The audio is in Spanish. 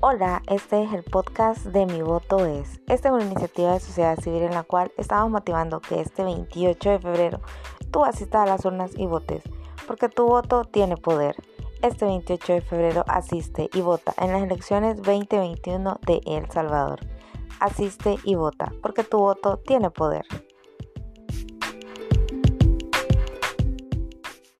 Hola, este es el podcast de Mi Voto Es. Esta es una iniciativa de sociedad civil en la cual estamos motivando que este 28 de febrero tú asistas a las urnas y votes, porque tu voto tiene poder. Este 28 de febrero asiste y vota en las elecciones 2021 de El Salvador. Asiste y vota, porque tu voto tiene poder.